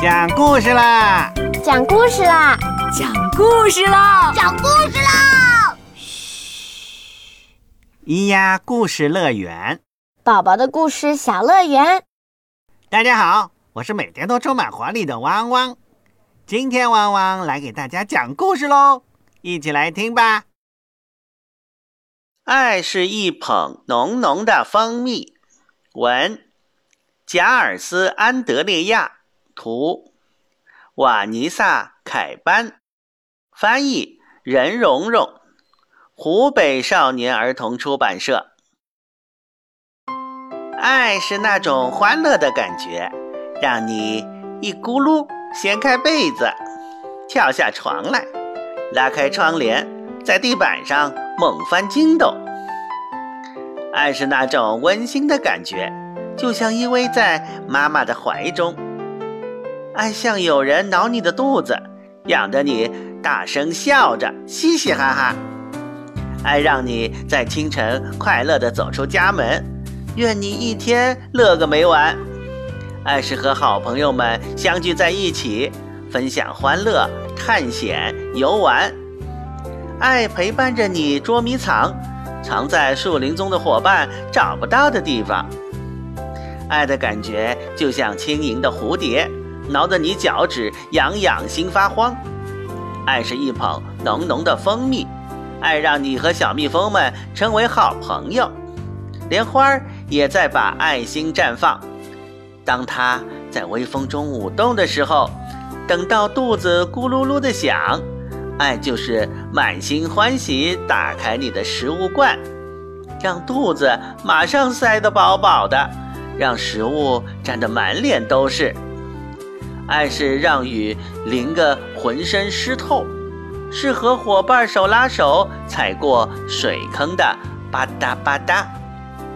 讲故事啦！讲故事啦！讲故事啦！讲故事啦！嘘，咿呀故事乐园，宝宝的故事小乐园。大家好，我是每天都充满活力的汪汪。今天汪汪来给大家讲故事喽，一起来听吧。爱是一捧浓浓的蜂蜜。文：贾尔斯·安德烈亚。图，瓦尼萨·凯班，翻译任蓉蓉，湖北少年儿童出版社。爱是那种欢乐的感觉，让你一咕噜掀开被子，跳下床来，拉开窗帘，在地板上猛翻筋斗。爱是那种温馨的感觉，就像依偎在妈妈的怀中。爱像有人挠你的肚子，痒得你大声笑着，嘻嘻哈哈。爱让你在清晨快乐地走出家门，愿你一天乐个没完。爱是和好朋友们相聚在一起，分享欢乐、探险、游玩。爱陪伴着你捉迷藏，藏在树林中的伙伴找不到的地方。爱的感觉就像轻盈的蝴蝶。挠得你脚趾痒痒，心发慌。爱是一捧浓浓的蜂蜜，爱让你和小蜜蜂们成为好朋友。莲花儿也在把爱心绽放。当它在微风中舞动的时候，等到肚子咕噜噜的响，爱就是满心欢喜打开你的食物罐，让肚子马上塞得饱饱的，让食物沾得满脸都是。爱是让雨淋个浑身湿透，是和伙伴手拉手踩过水坑的吧嗒吧嗒。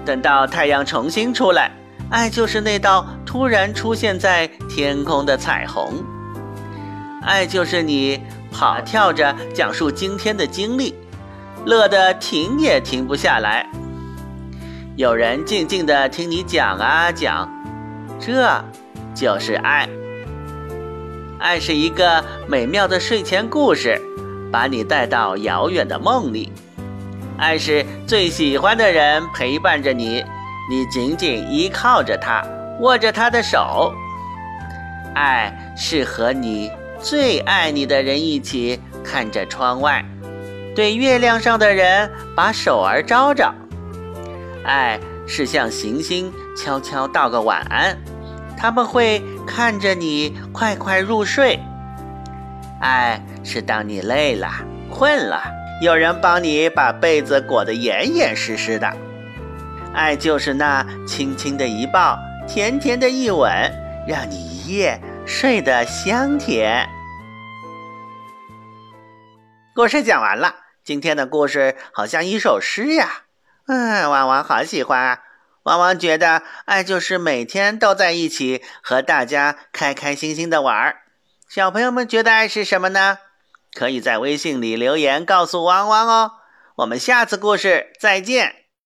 等到太阳重新出来，爱就是那道突然出现在天空的彩虹。爱就是你跑跳着讲述今天的经历，乐得停也停不下来。有人静静地听你讲啊讲，这就是爱。爱是一个美妙的睡前故事，把你带到遥远的梦里。爱是最喜欢的人陪伴着你，你紧紧依靠着他，握着他的手。爱是和你最爱你的人一起看着窗外，对月亮上的人把手儿招招。爱是向行星悄悄道个晚安。他们会看着你快快入睡。爱是当你累了、困了，有人帮你把被子裹得严严实实的。爱就是那轻轻的一抱、甜甜的一吻，让你一夜睡得香甜。故事讲完了，今天的故事好像一首诗呀。嗯，汪汪好喜欢啊。汪汪觉得，爱就是每天都在一起，和大家开开心心的玩儿。小朋友们觉得爱是什么呢？可以在微信里留言告诉汪汪哦。我们下次故事再见。